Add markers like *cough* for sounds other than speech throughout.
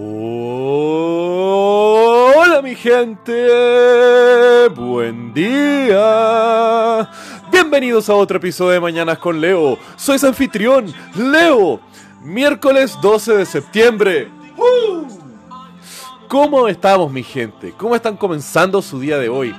Hola mi gente, buen día. Bienvenidos a otro episodio de Mañanas con Leo. Soy su anfitrión, Leo. Miércoles 12 de septiembre. ¿Cómo estamos mi gente? ¿Cómo están comenzando su día de hoy?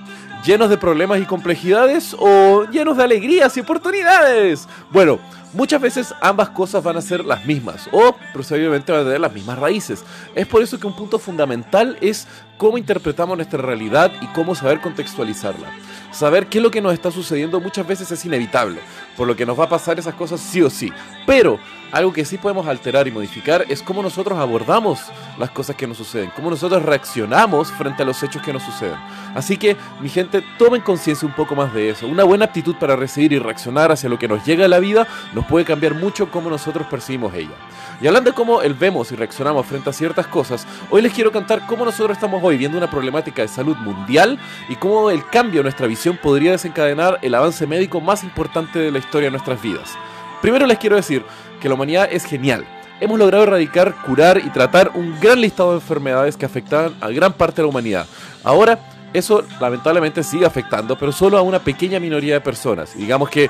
¿Llenos de problemas y complejidades o llenos de alegrías y oportunidades? Bueno, Muchas veces ambas cosas van a ser las mismas o posiblemente van a tener las mismas raíces. Es por eso que un punto fundamental es cómo interpretamos nuestra realidad y cómo saber contextualizarla. Saber qué es lo que nos está sucediendo muchas veces es inevitable, por lo que nos va a pasar esas cosas sí o sí. Pero algo que sí podemos alterar y modificar es cómo nosotros abordamos las cosas que nos suceden, cómo nosotros reaccionamos frente a los hechos que nos suceden. Así que, mi gente, tomen conciencia un poco más de eso. Una buena actitud para recibir y reaccionar hacia lo que nos llega a la vida nos puede cambiar mucho cómo nosotros percibimos ella. Y hablando de cómo el vemos y reaccionamos frente a ciertas cosas, hoy les quiero contar cómo nosotros estamos viendo una problemática de salud mundial y cómo el cambio en nuestra visión podría desencadenar el avance médico más importante de la historia de nuestras vidas. Primero les quiero decir que la humanidad es genial. Hemos logrado erradicar, curar y tratar un gran listado de enfermedades que afectaban a gran parte de la humanidad. Ahora, eso lamentablemente sigue afectando, pero solo a una pequeña minoría de personas. digamos que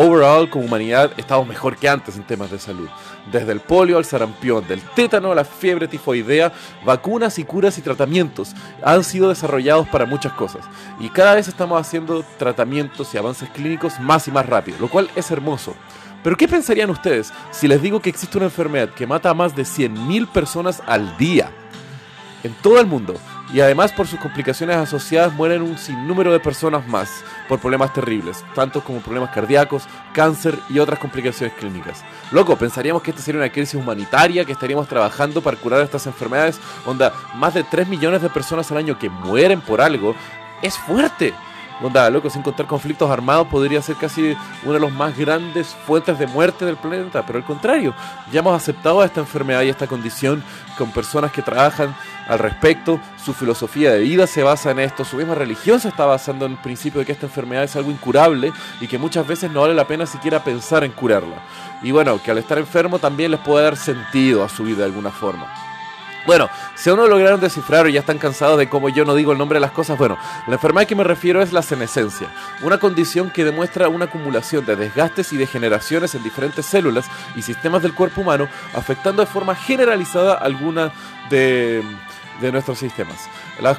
overall como humanidad estamos mejor que antes en temas de salud. Desde el polio al sarampión, del tétano a la fiebre tifoidea, vacunas y curas y tratamientos han sido desarrollados para muchas cosas. Y cada vez estamos haciendo tratamientos y avances clínicos más y más rápido, lo cual es hermoso. Pero ¿qué pensarían ustedes si les digo que existe una enfermedad que mata a más de 100.000 personas al día? En todo el mundo, y además por sus complicaciones asociadas mueren un sinnúmero de personas más por problemas terribles, tanto como problemas cardíacos, cáncer y otras complicaciones clínicas. Loco, pensaríamos que esta sería una crisis humanitaria, que estaríamos trabajando para curar estas enfermedades, onda, más de 3 millones de personas al año que mueren por algo, es fuerte. Onda, loco, sin contar conflictos armados podría ser casi una de las más grandes fuentes de muerte del planeta, pero al contrario, ya hemos aceptado esta enfermedad y esta condición con personas que trabajan al respecto, su filosofía de vida se basa en esto, su misma religión se está basando en el principio de que esta enfermedad es algo incurable y que muchas veces no vale la pena siquiera pensar en curarla. Y bueno, que al estar enfermo también les puede dar sentido a su vida de alguna forma. Bueno, si aún no lograron descifrar o ya están cansados de cómo yo no digo el nombre de las cosas, bueno, la enfermedad que me refiero es la senescencia, una condición que demuestra una acumulación de desgastes y degeneraciones en diferentes células y sistemas del cuerpo humano, afectando de forma generalizada alguna de de nuestros sistemas.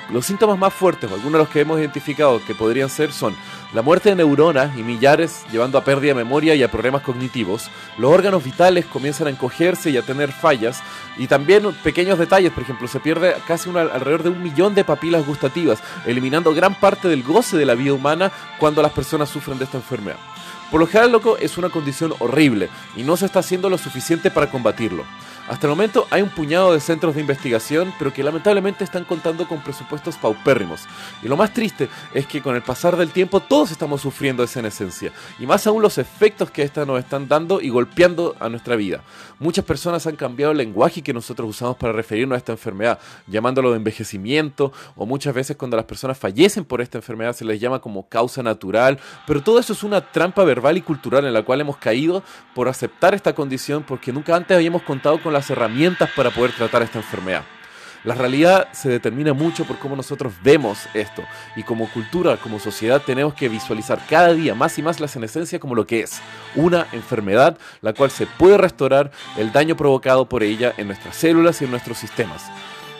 los síntomas más fuertes, o algunos de los que hemos identificado que podrían ser, son la muerte de neuronas y millares, llevando a pérdida de memoria y a problemas cognitivos. Los órganos vitales comienzan a encogerse y a tener fallas. Y también pequeños detalles, por ejemplo, se pierde casi alrededor de un millón de papilas gustativas, eliminando gran parte del goce de la vida humana cuando las personas sufren de esta enfermedad. Por lo general, loco, es una condición horrible y no se está haciendo lo suficiente para combatirlo. Hasta el momento hay un puñado de centros de investigación, pero que lamentablemente están contando con presupuestos paupérrimos. Y lo más triste es que con el pasar del tiempo todos estamos sufriendo esa esencia, y más aún los efectos que éstas nos están dando y golpeando a nuestra vida. Muchas personas han cambiado el lenguaje que nosotros usamos para referirnos a esta enfermedad, llamándolo de envejecimiento, o muchas veces cuando las personas fallecen por esta enfermedad se les llama como causa natural, pero todo eso es una trampa y cultural en la cual hemos caído por aceptar esta condición porque nunca antes habíamos contado con la herramientas para poder tratar esta enfermedad. La realidad se determina mucho por cómo nosotros vemos esto y como cultura, como sociedad tenemos que visualizar cada día más y más la senescencia como lo que es, una enfermedad la cual se puede restaurar el daño provocado por ella en nuestras células y en nuestros sistemas.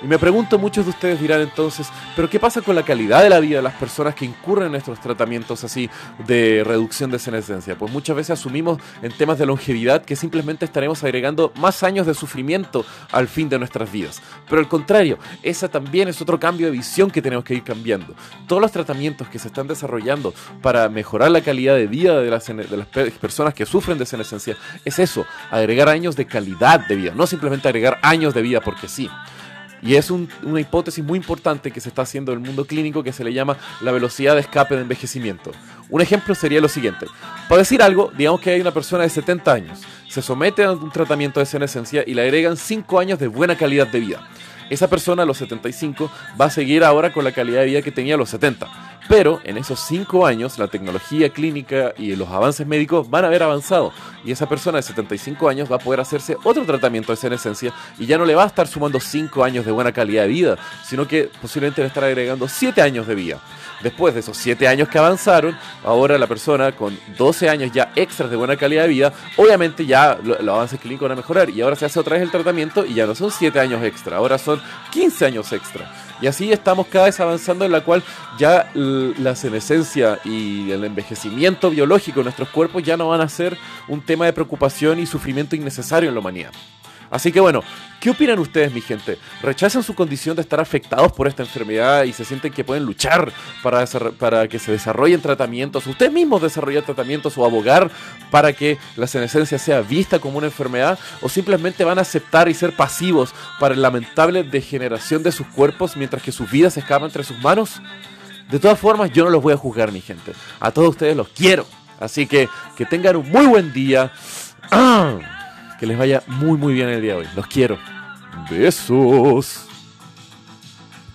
Y me pregunto, muchos de ustedes dirán entonces, ¿pero qué pasa con la calidad de la vida de las personas que incurren en estos tratamientos así de reducción de senescencia? Pues muchas veces asumimos en temas de longevidad que simplemente estaremos agregando más años de sufrimiento al fin de nuestras vidas. Pero al contrario, esa también es otro cambio de visión que tenemos que ir cambiando. Todos los tratamientos que se están desarrollando para mejorar la calidad de vida de las, de las personas que sufren de senescencia es eso, agregar años de calidad de vida, no simplemente agregar años de vida porque sí. Y es una hipótesis muy importante que se está haciendo en el mundo clínico que se le llama la velocidad de escape de envejecimiento. Un ejemplo sería lo siguiente. Para decir algo, digamos que hay una persona de 70 años, se somete a un tratamiento de senescencia y le agregan 5 años de buena calidad de vida. Esa persona a los 75 va a seguir ahora con la calidad de vida que tenía a los 70. Pero en esos cinco años la tecnología clínica y los avances médicos van a haber avanzado y esa persona de 75 años va a poder hacerse otro tratamiento de senescencia y ya no le va a estar sumando cinco años de buena calidad de vida, sino que posiblemente le estará agregando siete años de vida. Después de esos 7 años que avanzaron, ahora la persona con 12 años ya extras de buena calidad de vida, obviamente ya los avances clínicos van a mejorar y ahora se hace otra vez el tratamiento y ya no son 7 años extra, ahora son 15 años extra. Y así estamos cada vez avanzando en la cual ya la senescencia y el envejecimiento biológico de nuestros cuerpos ya no van a ser un tema de preocupación y sufrimiento innecesario en la humanidad. Así que bueno, ¿qué opinan ustedes, mi gente? ¿Rechazan su condición de estar afectados por esta enfermedad y se sienten que pueden luchar para, para que se desarrollen tratamientos? ¿Ustedes mismos desarrollan tratamientos o abogar para que la senescencia sea vista como una enfermedad? ¿O simplemente van a aceptar y ser pasivos para la lamentable degeneración de sus cuerpos mientras que sus vidas escapan entre sus manos? De todas formas, yo no los voy a juzgar, mi gente. A todos ustedes los quiero. Así que que tengan un muy buen día. *clears throat* Que les vaya muy muy bien el día de hoy. Los quiero. Besos.